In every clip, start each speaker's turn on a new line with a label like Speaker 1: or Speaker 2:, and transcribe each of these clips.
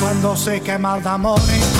Speaker 1: Cuando se quema de amores,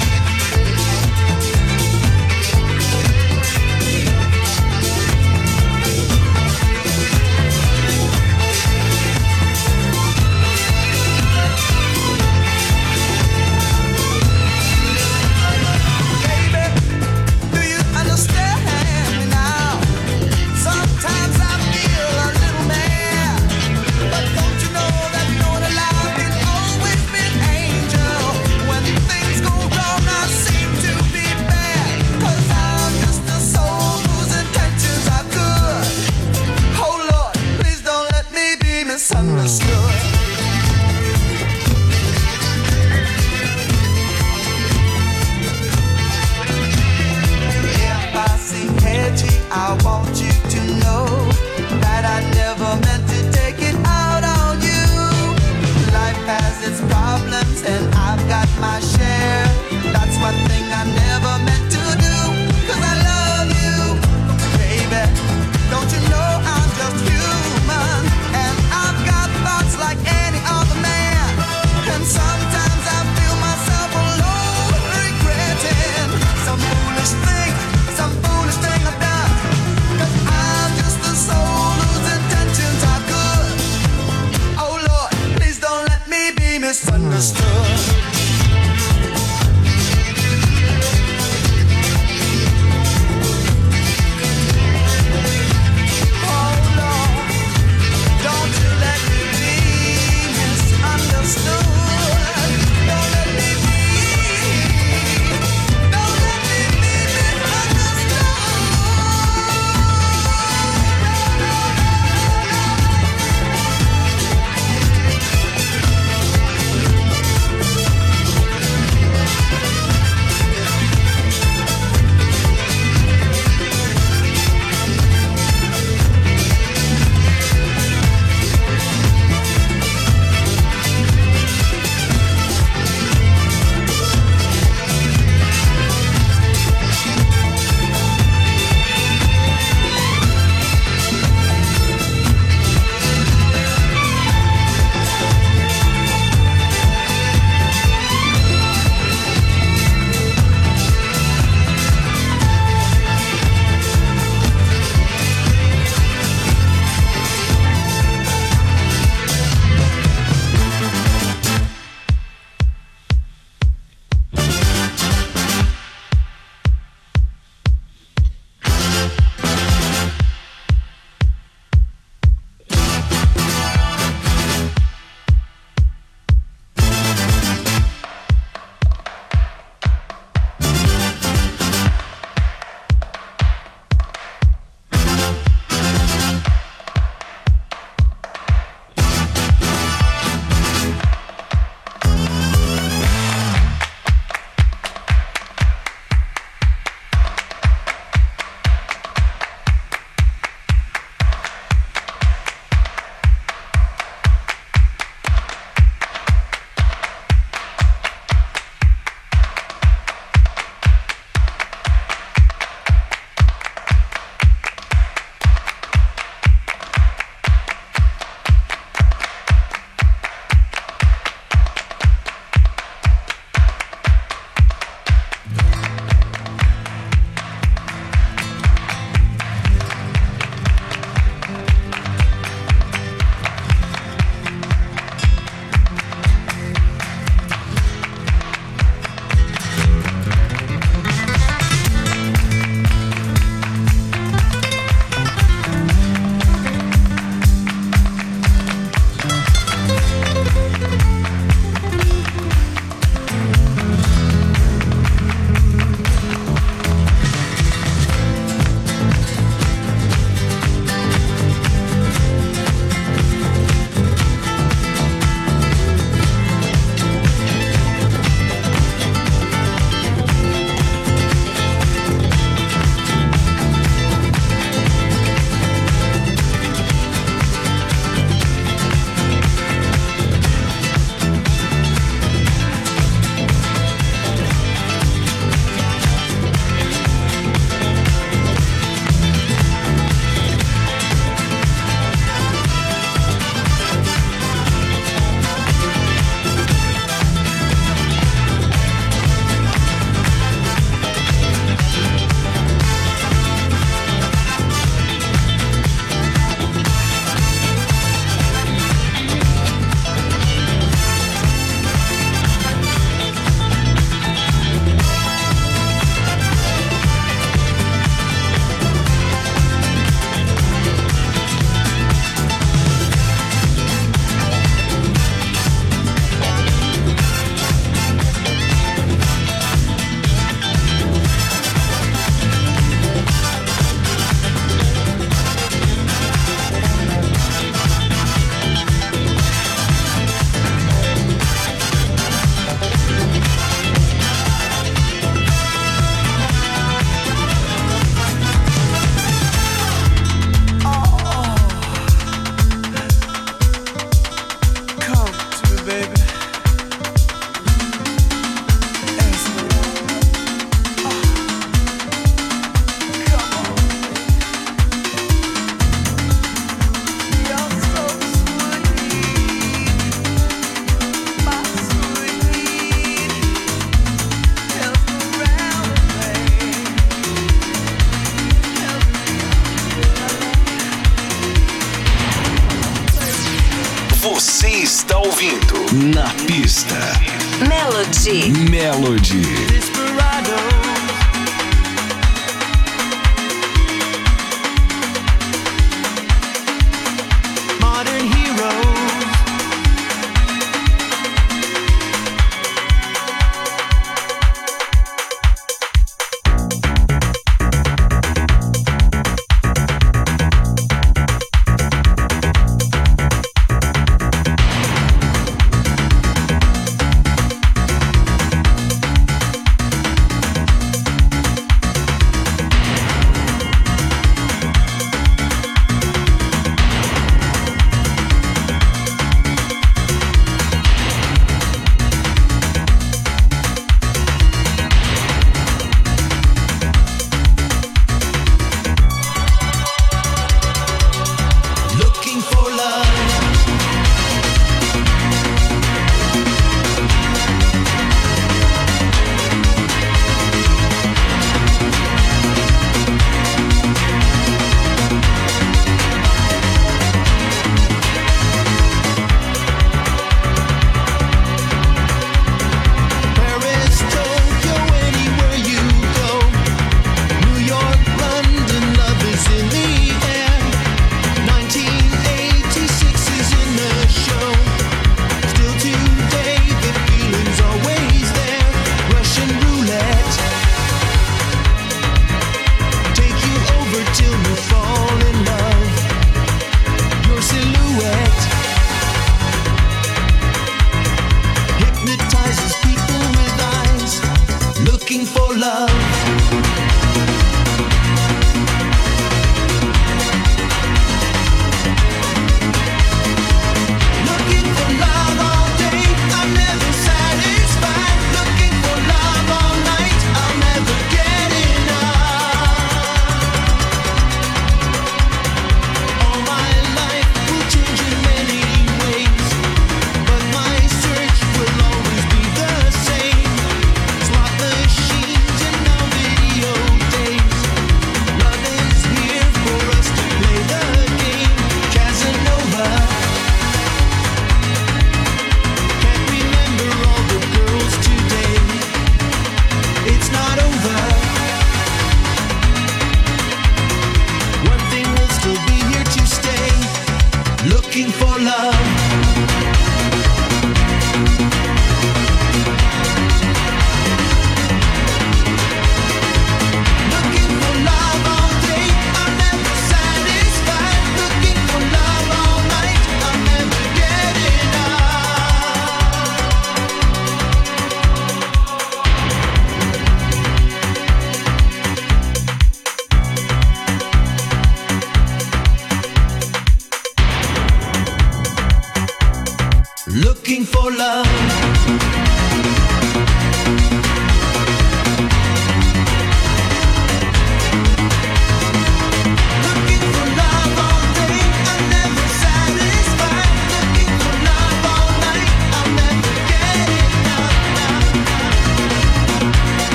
Speaker 1: its problems and I've got my share. That's one thing
Speaker 2: I
Speaker 3: know.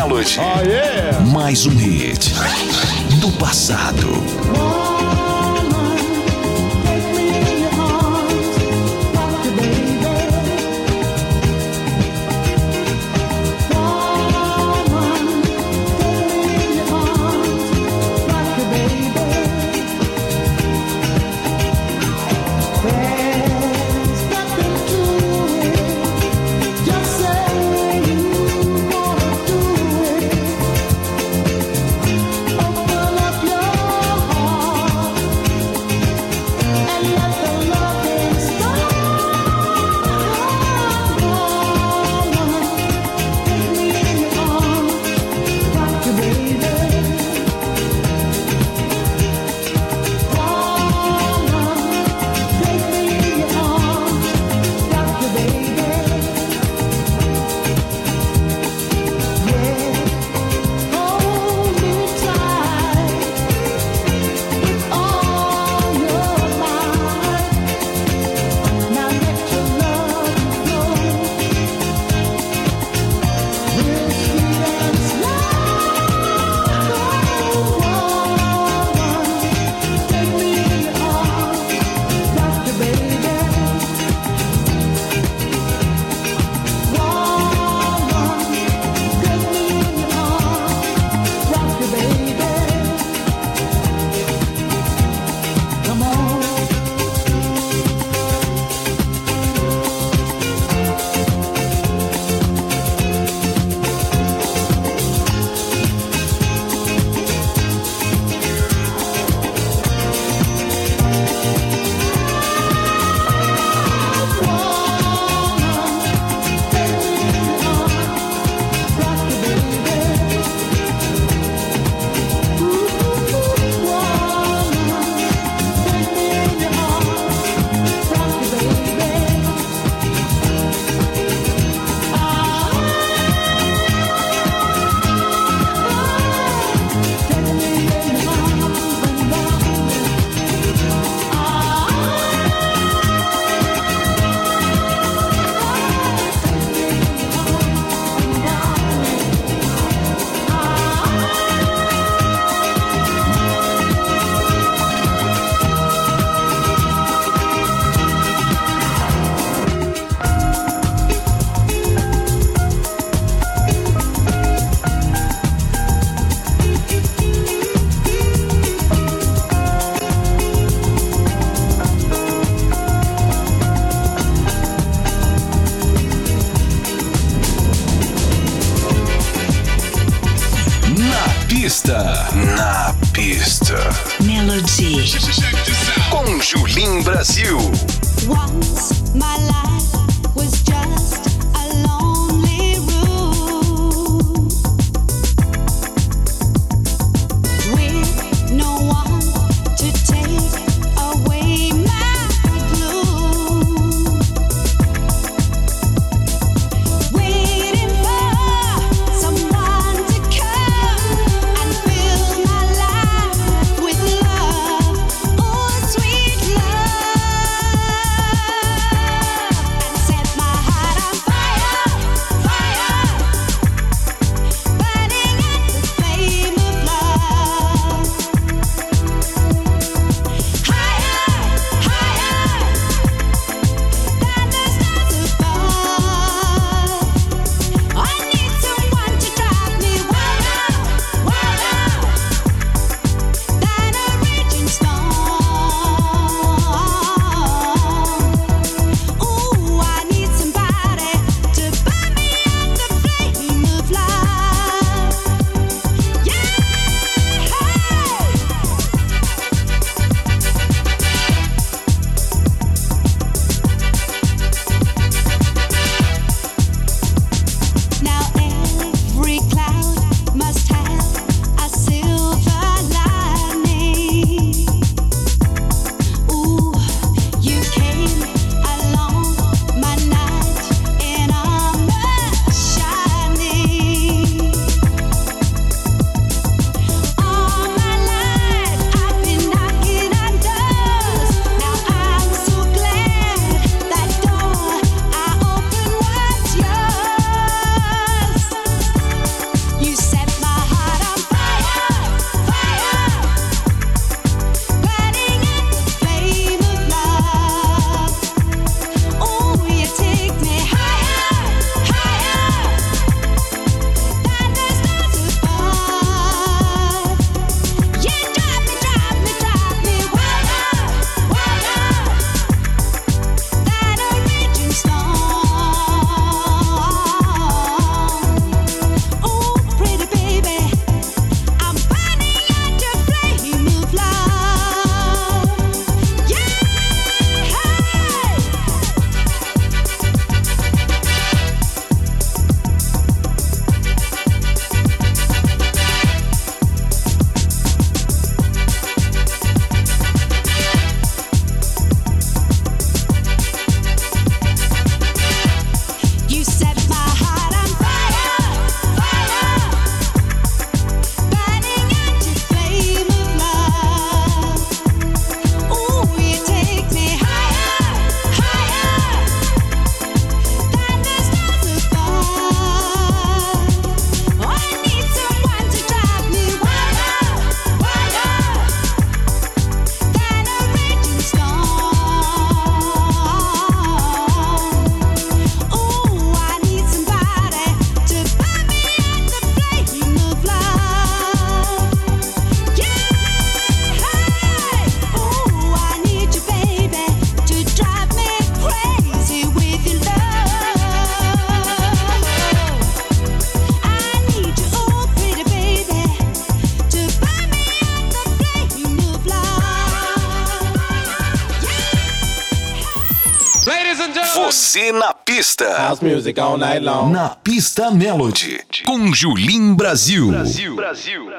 Speaker 3: Melody. Mais um hit do passado. pista.
Speaker 4: House music all night long.
Speaker 5: Na pista Melody. Com Julim Brasil.
Speaker 6: Brasil. Brasil.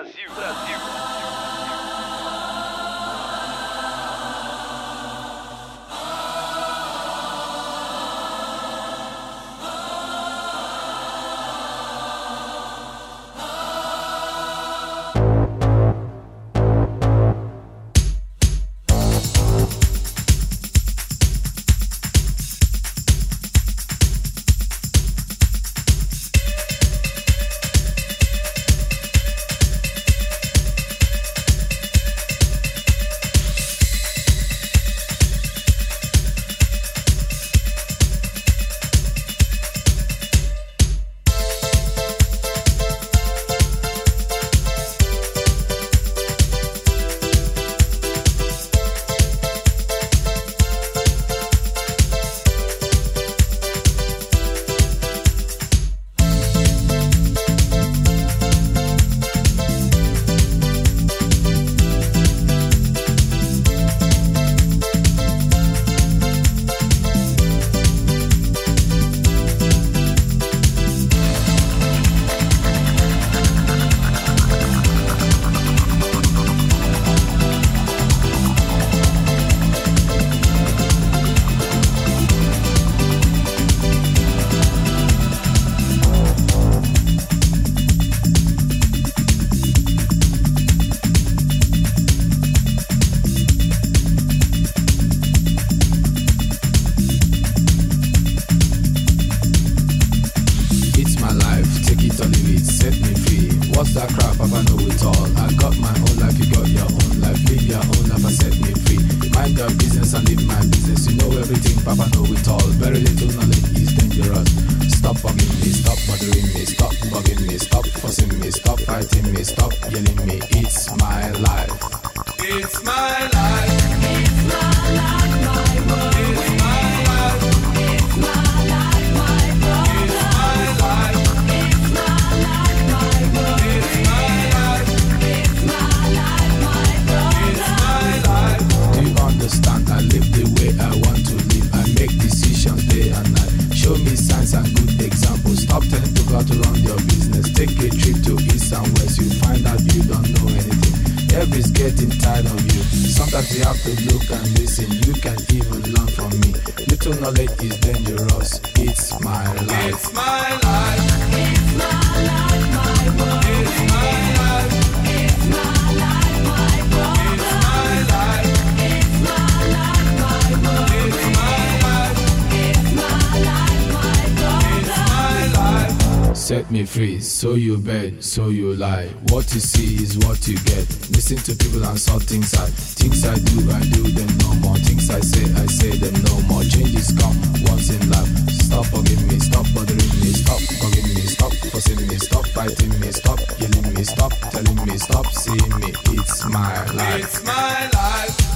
Speaker 7: freeze, so you bend, so you lie. What you see is what you get. Listen to people and saw things I things I do, I do them no more. Things I say, I say them no more. Changes come once in life. Stop forgiving me, stop bothering me, stop forgiving me, stop forcing me, stop fighting me, stop yelling me, stop telling me, stop seeing me. It's my life. It's my life.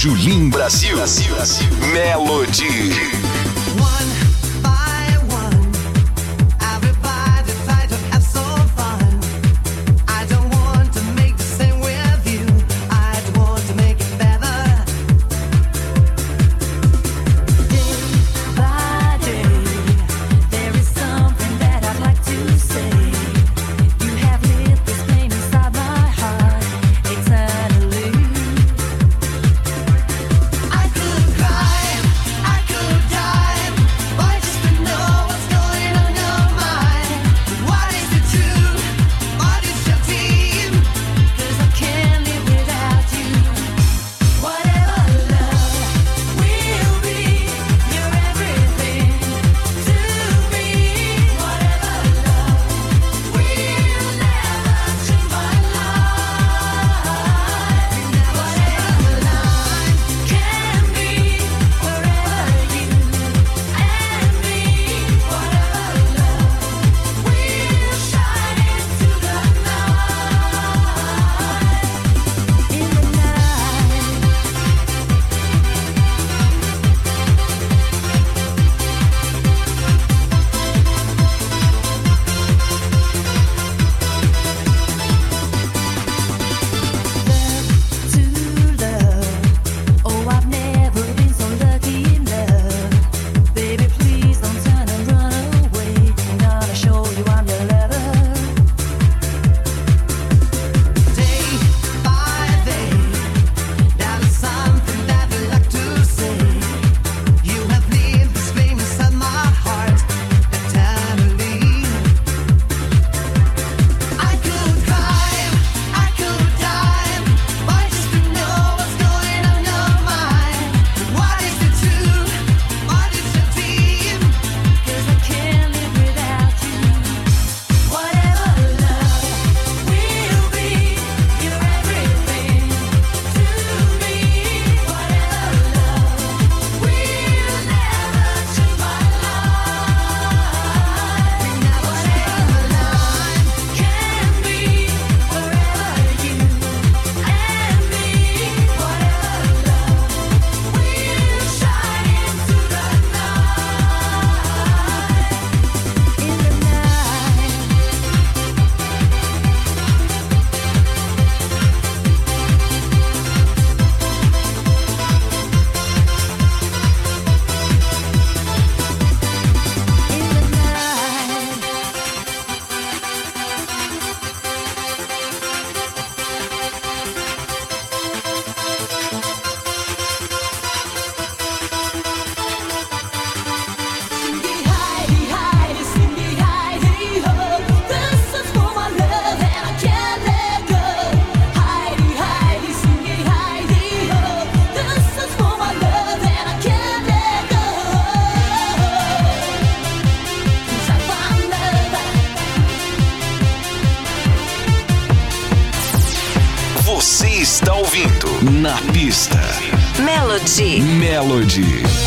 Speaker 5: Julim Brasil.
Speaker 2: Brasil. Melody.
Speaker 8: Melody.
Speaker 2: Melody.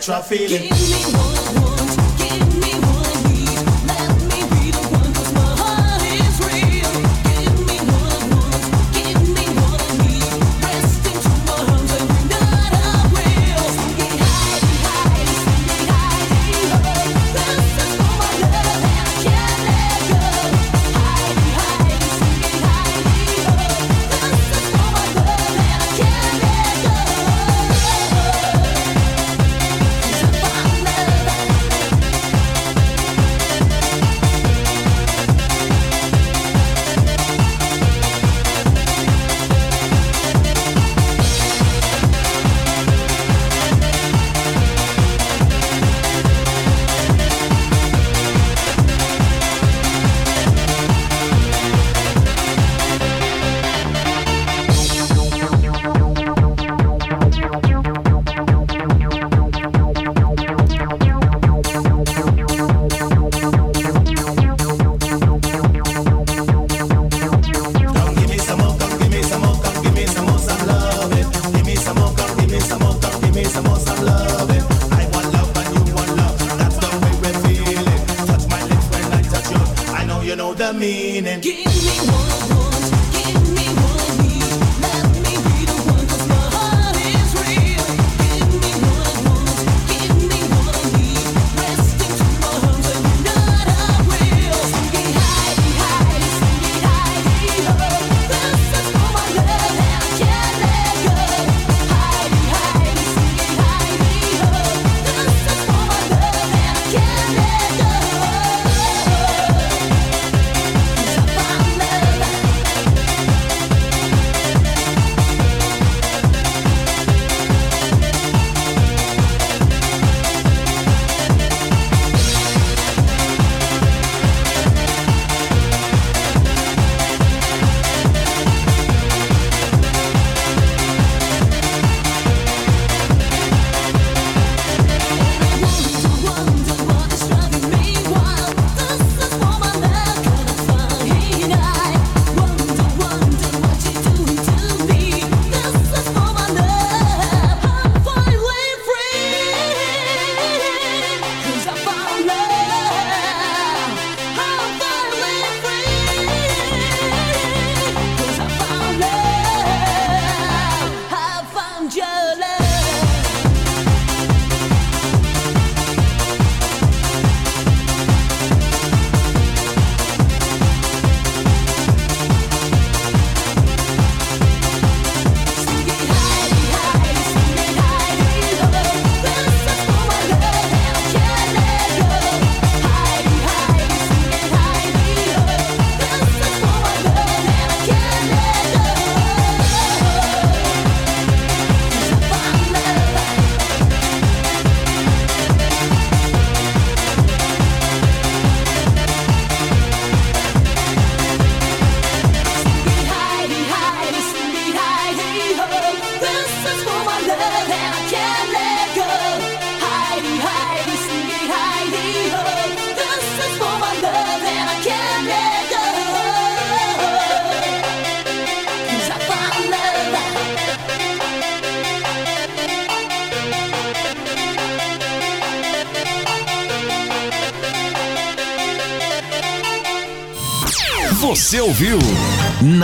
Speaker 1: electro feeling.
Speaker 9: Give me one,
Speaker 4: one.